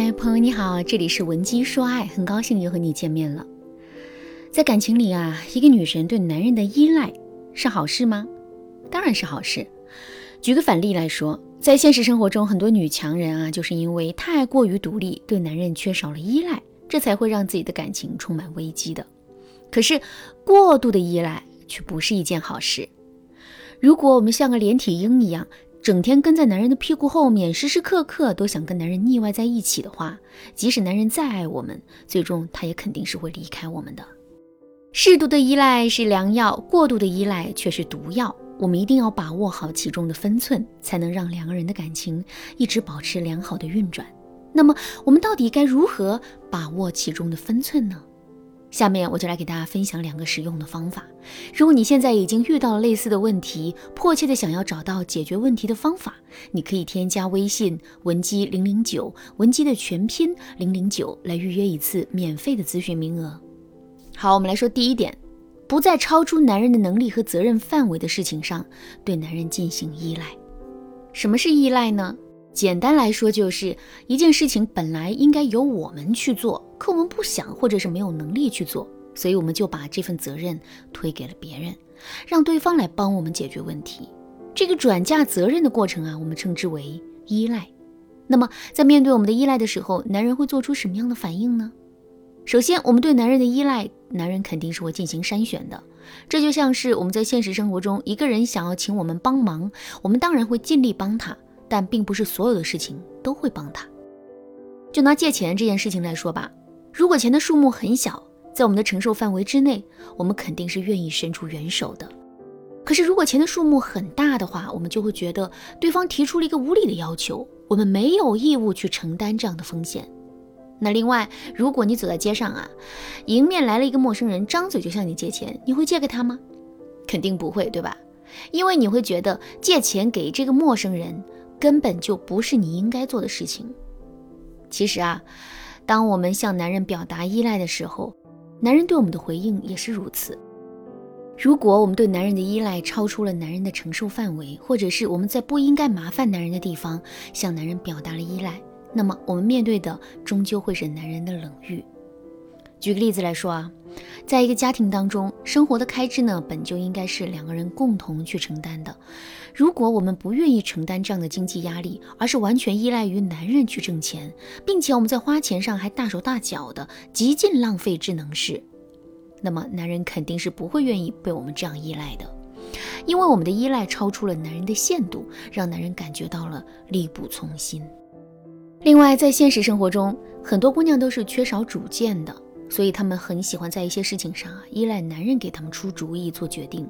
嗨，朋友你好，这里是文姬说爱，很高兴又和你见面了。在感情里啊，一个女人对男人的依赖是好事吗？当然是好事。举个反例来说，在现实生活中，很多女强人啊，就是因为太过于独立，对男人缺少了依赖，这才会让自己的感情充满危机的。可是，过度的依赖却不是一件好事。如果我们像个连体婴一样，整天跟在男人的屁股后面，时时刻刻都想跟男人腻歪在一起的话，即使男人再爱我们，最终他也肯定是会离开我们的。适度的依赖是良药，过度的依赖却是毒药。我们一定要把握好其中的分寸，才能让两个人的感情一直保持良好的运转。那么，我们到底该如何把握其中的分寸呢？下面我就来给大家分享两个实用的方法。如果你现在已经遇到了类似的问题，迫切的想要找到解决问题的方法，你可以添加微信文姬零零九，文姬的全拼零零九，来预约一次免费的咨询名额。好，我们来说第一点，不在超出男人的能力和责任范围的事情上对男人进行依赖。什么是依赖呢？简单来说，就是一件事情本来应该由我们去做，可我们不想或者是没有能力去做，所以我们就把这份责任推给了别人，让对方来帮我们解决问题。这个转嫁责任的过程啊，我们称之为依赖。那么，在面对我们的依赖的时候，男人会做出什么样的反应呢？首先，我们对男人的依赖，男人肯定是会进行筛选的。这就像是我们在现实生活中，一个人想要请我们帮忙，我们当然会尽力帮他。但并不是所有的事情都会帮他。就拿借钱这件事情来说吧，如果钱的数目很小，在我们的承受范围之内，我们肯定是愿意伸出援手的。可是如果钱的数目很大的话，我们就会觉得对方提出了一个无理的要求，我们没有义务去承担这样的风险。那另外，如果你走在街上啊，迎面来了一个陌生人，张嘴就向你借钱，你会借给他吗？肯定不会，对吧？因为你会觉得借钱给这个陌生人。根本就不是你应该做的事情。其实啊，当我们向男人表达依赖的时候，男人对我们的回应也是如此。如果我们对男人的依赖超出了男人的承受范围，或者是我们在不应该麻烦男人的地方向男人表达了依赖，那么我们面对的终究会是男人的冷遇。举个例子来说啊，在一个家庭当中，生活的开支呢，本就应该是两个人共同去承担的。如果我们不愿意承担这样的经济压力，而是完全依赖于男人去挣钱，并且我们在花钱上还大手大脚的，极尽浪费之能事，那么男人肯定是不会愿意被我们这样依赖的，因为我们的依赖超出了男人的限度，让男人感觉到了力不从心。另外，在现实生活中，很多姑娘都是缺少主见的。所以他们很喜欢在一些事情上啊依赖男人给他们出主意做决定，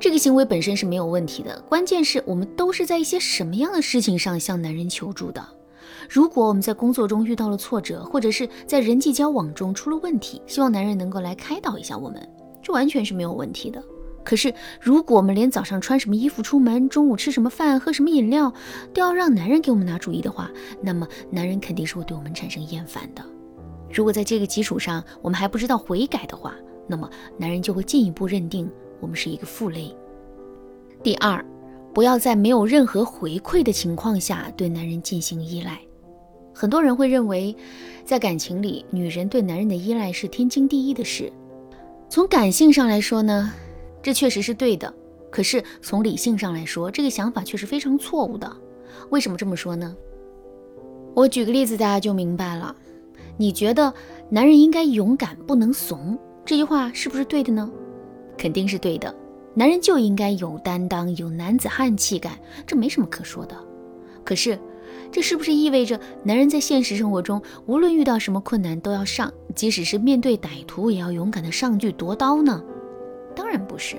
这个行为本身是没有问题的。关键是我们都是在一些什么样的事情上向男人求助的？如果我们在工作中遇到了挫折，或者是在人际交往中出了问题，希望男人能够来开导一下我们，这完全是没有问题的。可是如果我们连早上穿什么衣服出门，中午吃什么饭，喝什么饮料都要让男人给我们拿主意的话，那么男人肯定是会对我们产生厌烦的。如果在这个基础上我们还不知道悔改的话，那么男人就会进一步认定我们是一个负累。第二，不要在没有任何回馈的情况下对男人进行依赖。很多人会认为，在感情里，女人对男人的依赖是天经地义的事。从感性上来说呢，这确实是对的。可是从理性上来说，这个想法却是非常错误的。为什么这么说呢？我举个例子，大家就明白了。你觉得男人应该勇敢，不能怂，这句话是不是对的呢？肯定是对的。男人就应该有担当，有男子汉气概，这没什么可说的。可是，这是不是意味着男人在现实生活中，无论遇到什么困难都要上，即使是面对歹徒也要勇敢的上去夺刀呢？当然不是，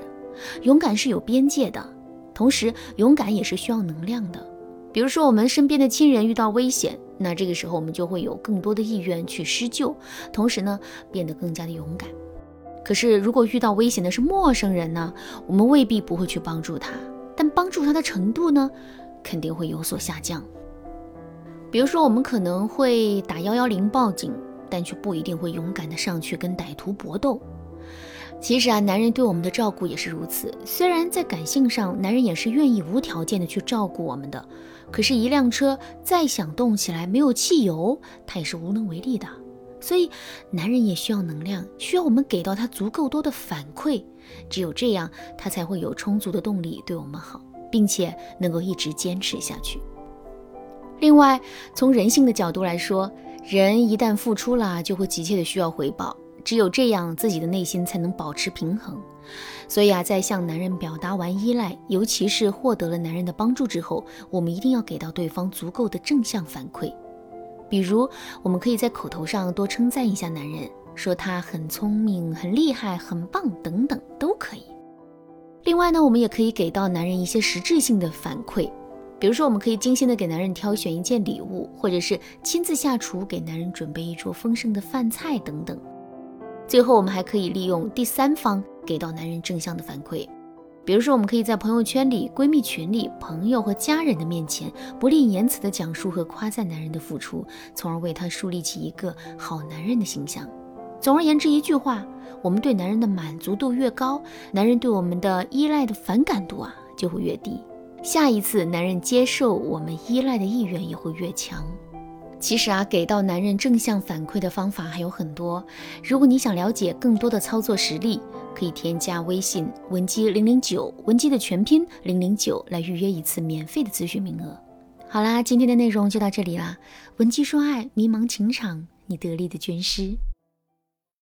勇敢是有边界的，同时勇敢也是需要能量的。比如说，我们身边的亲人遇到危险。那这个时候，我们就会有更多的意愿去施救，同时呢，变得更加的勇敢。可是，如果遇到危险的是陌生人呢，我们未必不会去帮助他，但帮助他的程度呢，肯定会有所下降。比如说，我们可能会打幺幺零报警，但却不一定会勇敢的上去跟歹徒搏斗。其实啊，男人对我们的照顾也是如此。虽然在感性上，男人也是愿意无条件的去照顾我们的，可是，一辆车再想动起来，没有汽油，他也是无能为力的。所以，男人也需要能量，需要我们给到他足够多的反馈。只有这样，他才会有充足的动力对我们好，并且能够一直坚持下去。另外，从人性的角度来说，人一旦付出了，就会急切的需要回报。只有这样，自己的内心才能保持平衡。所以啊，在向男人表达完依赖，尤其是获得了男人的帮助之后，我们一定要给到对方足够的正向反馈。比如，我们可以在口头上多称赞一下男人，说他很聪明、很厉害、很棒等等，都可以。另外呢，我们也可以给到男人一些实质性的反馈。比如说，我们可以精心的给男人挑选一件礼物，或者是亲自下厨给男人准备一桌丰盛的饭菜等等。最后，我们还可以利用第三方给到男人正向的反馈。比如说，我们可以在朋友圈里、闺蜜群里、朋友和家人的面前，不吝言辞的讲述和夸赞男人的付出，从而为他树立起一个好男人的形象。总而言之，一句话，我们对男人的满足度越高，男人对我们的依赖的反感度啊就会越低。下一次，男人接受我们依赖的意愿也会越强。其实啊，给到男人正向反馈的方法还有很多。如果你想了解更多的操作实例，可以添加微信文姬零零九，文姬的全拼零零九，来预约一次免费的咨询名额。好啦，今天的内容就到这里啦。文姬说爱，迷茫情场，你得力的军师。